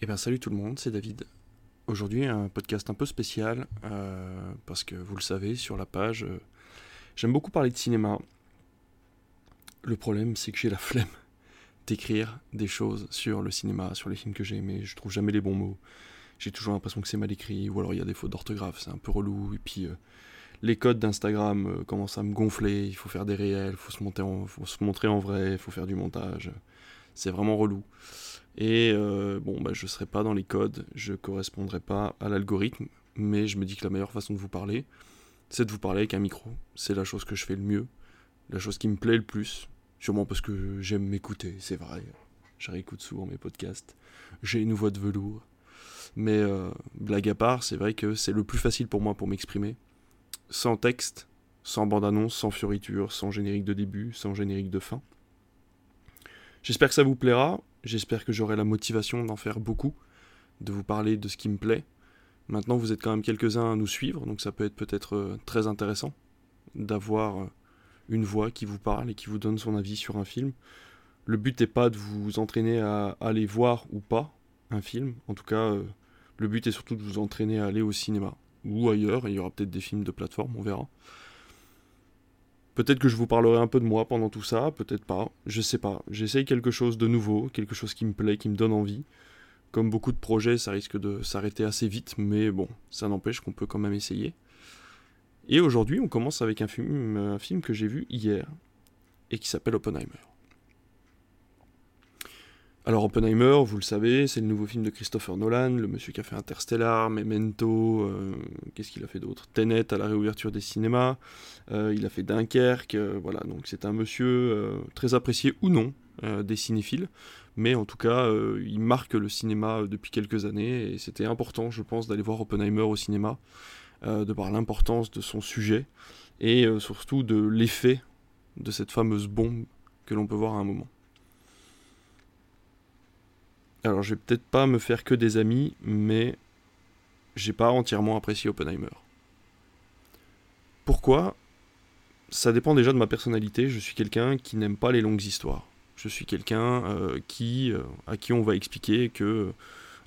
Eh bien salut tout le monde, c'est David. Aujourd'hui un podcast un peu spécial euh, parce que vous le savez sur la page, euh, j'aime beaucoup parler de cinéma. Le problème c'est que j'ai la flemme d'écrire des choses sur le cinéma, sur les films que j'ai aimés. Je trouve jamais les bons mots. J'ai toujours l'impression que c'est mal écrit ou alors il y a des fautes d'orthographe, c'est un peu relou. Et puis euh, les codes d'Instagram commencent à me gonfler. Il faut faire des réels, il faut se faut se montrer en vrai, il faut faire du montage. C'est vraiment relou. Et euh, bon, bah, je ne serai pas dans les codes, je ne correspondrai pas à l'algorithme, mais je me dis que la meilleure façon de vous parler, c'est de vous parler avec un micro. C'est la chose que je fais le mieux, la chose qui me plaît le plus, sûrement parce que j'aime m'écouter, c'est vrai. Je réécoute souvent mes podcasts, j'ai une voix de velours. Mais euh, blague à part, c'est vrai que c'est le plus facile pour moi pour m'exprimer. Sans texte, sans bande-annonce, sans fioriture, sans générique de début, sans générique de fin. J'espère que ça vous plaira. J'espère que j'aurai la motivation d'en faire beaucoup, de vous parler de ce qui me plaît. Maintenant, vous êtes quand même quelques-uns à nous suivre, donc ça peut être peut-être euh, très intéressant d'avoir euh, une voix qui vous parle et qui vous donne son avis sur un film. Le but n'est pas de vous entraîner à aller voir ou pas un film. En tout cas, euh, le but est surtout de vous entraîner à aller au cinéma ou ailleurs. il y aura peut-être des films de plateforme, on verra. Peut-être que je vous parlerai un peu de moi pendant tout ça, peut-être pas, je sais pas. J'essaye quelque chose de nouveau, quelque chose qui me plaît, qui me donne envie. Comme beaucoup de projets, ça risque de s'arrêter assez vite, mais bon, ça n'empêche qu'on peut quand même essayer. Et aujourd'hui, on commence avec un film, que j'ai vu hier et qui s'appelle Oppenheimer. Alors Oppenheimer, vous le savez, c'est le nouveau film de Christopher Nolan, le monsieur qui a fait Interstellar, Memento, euh, qu'est-ce qu'il a fait d'autre? Tenet à la réouverture des cinémas, euh, il a fait Dunkerque, euh, voilà, donc c'est un monsieur très apprécié ou non des cinéphiles, mais en tout cas, il marque le cinéma depuis quelques années, et c'était important, je pense, d'aller voir Oppenheimer au cinéma, de par l'importance de son sujet, et surtout de l'effet de cette fameuse bombe que l'on peut voir à un moment. Alors, je vais peut-être pas me faire que des amis, mais j'ai pas entièrement apprécié Oppenheimer. Pourquoi? Ça dépend déjà de ma personnalité. Je suis quelqu'un qui n'aime pas les longues histoires. Je suis quelqu'un euh, qui, euh, à qui on va expliquer que euh,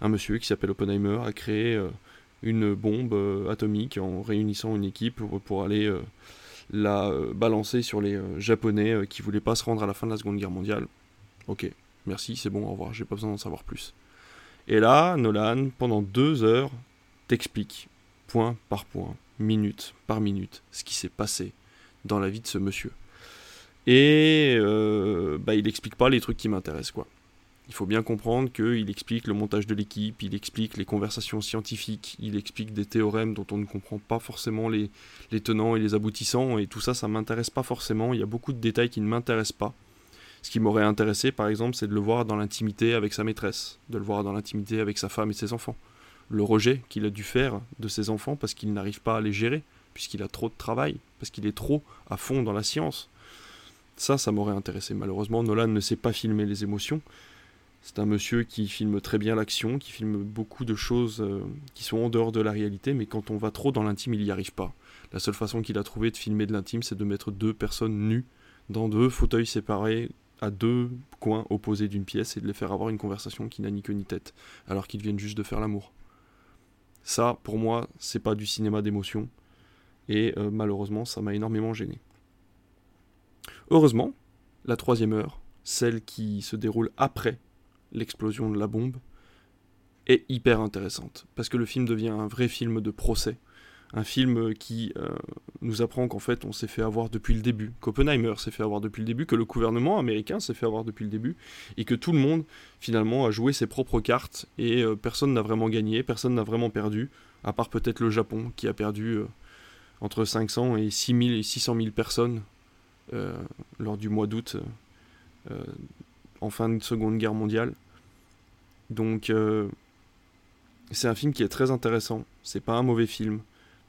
un monsieur qui s'appelle Oppenheimer a créé une bombe atomique en réunissant une équipe pour aller la balancer sur les Japonais qui voulaient pas se rendre à la fin de la Seconde Guerre mondiale. Ok, Merci, c'est bon, au revoir, j'ai pas besoin d'en savoir plus. Et là, Nolan, pendant deux heures, t'explique, point par point, minute par minute, ce qui s'est passé dans la vie de ce monsieur. Et euh, bah, il explique pas les trucs qui m'intéressent, quoi. Il faut bien comprendre qu'il explique le montage de l'équipe, il explique les conversations scientifiques, il explique des théorèmes dont on ne comprend pas forcément les, les tenants et les aboutissants, et tout ça, ça m'intéresse pas forcément. Il y a beaucoup de détails qui ne m'intéressent pas. Ce qui m'aurait intéressé, par exemple, c'est de le voir dans l'intimité avec sa maîtresse, de le voir dans l'intimité avec sa femme et ses enfants. Le rejet qu'il a dû faire de ses enfants parce qu'il n'arrive pas à les gérer, puisqu'il a trop de travail, parce qu'il est trop à fond dans la science. Ça, ça m'aurait intéressé. Malheureusement, Nolan ne sait pas filmer les émotions. C'est un monsieur qui filme très bien l'action, qui filme beaucoup de choses euh, qui sont en dehors de la réalité, mais quand on va trop dans l'intime, il n'y arrive pas. La seule façon qu'il a trouvé de filmer de l'intime, c'est de mettre deux personnes nues dans deux fauteuils séparés à deux coins opposés d'une pièce et de les faire avoir une conversation qui n'a ni queue ni tête, alors qu'ils viennent juste de faire l'amour. Ça, pour moi, c'est pas du cinéma d'émotion, et euh, malheureusement, ça m'a énormément gêné. Heureusement, la troisième heure, celle qui se déroule après l'explosion de la bombe, est hyper intéressante, parce que le film devient un vrai film de procès un film qui euh, nous apprend qu'en fait on s'est fait avoir depuis le début, qu'Oppenheimer s'est fait avoir depuis le début, que le gouvernement américain s'est fait avoir depuis le début, et que tout le monde finalement a joué ses propres cartes, et euh, personne n'a vraiment gagné, personne n'a vraiment perdu, à part peut-être le Japon qui a perdu euh, entre 500 et 6000 et 600 000 personnes lors du mois d'août en fin de Seconde Guerre mondiale. Donc c'est un film qui est très intéressant, c'est pas un mauvais film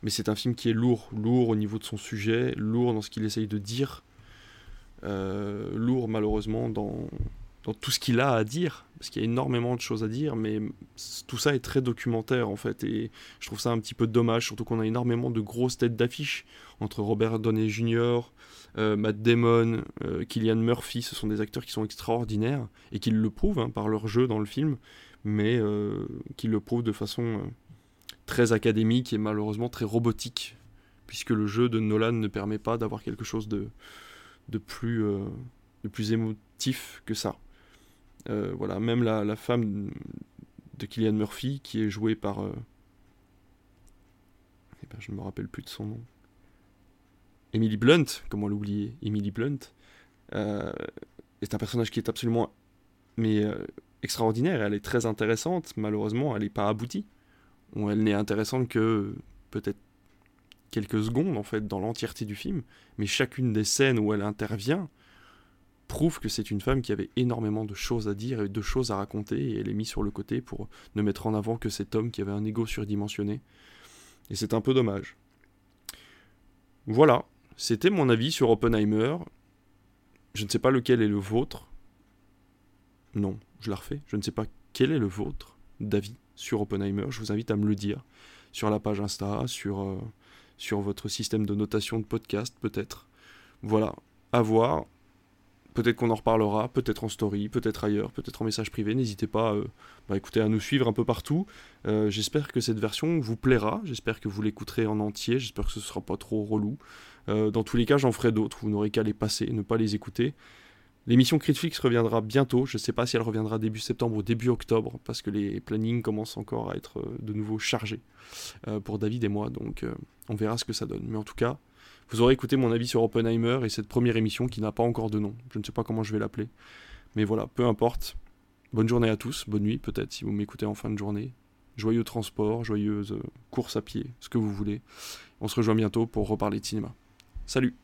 mais c'est un film qui est lourd, lourd au niveau de son sujet, lourd dans ce qu'il essaye de dire, euh, lourd malheureusement dans, tout ce qu'il a à dire, parce qu'il y a énormément de choses à dire, mais tout ça est très documentaire en fait, et je trouve ça un petit peu dommage, surtout qu'on a énormément de grosses têtes d'affiche entre Robert Downey Jr., euh, Matt Damon, euh, Killian Murphy, ce sont des acteurs qui sont extraordinaires et qui le prouvent hein, par leur jeu dans le film, mais euh, qui le prouvent de façon très académique et malheureusement très robotique, puisque le jeu de Nolan ne permet pas d'avoir quelque chose de, de, plus, de plus émotif que ça. voilà, même la, la, femme de Killian Murphy, qui est jouée par... Eh ben, je ne me rappelle plus de son nom. Emily Blunt, comment l'oublier Emily Blunt, euh, est un personnage qui est absolument mais euh, extraordinaire. Elle est très intéressante. Malheureusement, elle n'est pas aboutie. Elle n'est intéressante que peut-être quelques secondes en fait dans l'entièreté du film. Mais chacune des scènes où elle intervient prouve que c'est une femme qui avait énormément de choses à dire et de choses à raconter et elle est mise sur le côté pour ne mettre en avant que cet homme qui avait un ego surdimensionné. Et c'est un peu dommage. Voilà, c'était mon avis sur Oppenheimer. Je ne sais pas lequel est le vôtre. Non, je la refais. Je ne sais pas quel est le vôtre d'avis sur Oppenheimer. Je vous invite à me le dire sur la page Insta, sur, euh, sur votre système de notation de podcast peut-être. Voilà, à voir. Peut-être qu'on en reparlera, peut-être en story, peut-être ailleurs, peut-être en message privé. N'hésitez pas euh, bah, écoutez, à nous suivre un peu partout. Euh, j'espère que cette version vous plaira. J'espère que vous l'écouterez en entier. J'espère que ce ne sera pas trop relou. Dans tous les cas, j'en ferai d'autres. Vous n'aurez qu'à les passer, ne pas les écouter. L'émission Critflix reviendra bientôt. Je ne sais pas si elle reviendra début septembre ou début octobre, parce que les plannings commencent encore à être de nouveau chargés pour David et moi. Donc on verra ce que ça donne. Mais en tout cas, vous aurez écouté mon avis sur Oppenheimer et cette première émission qui n'a pas encore de nom. Je ne sais pas comment je vais l'appeler. Mais voilà, peu importe. Bonne journée à tous, bonne nuit peut-être si vous m'écoutez en fin de journée. Joyeux transport, joyeuse euh, course à pied, ce que vous voulez. On se rejoint bientôt pour reparler de cinéma. Salut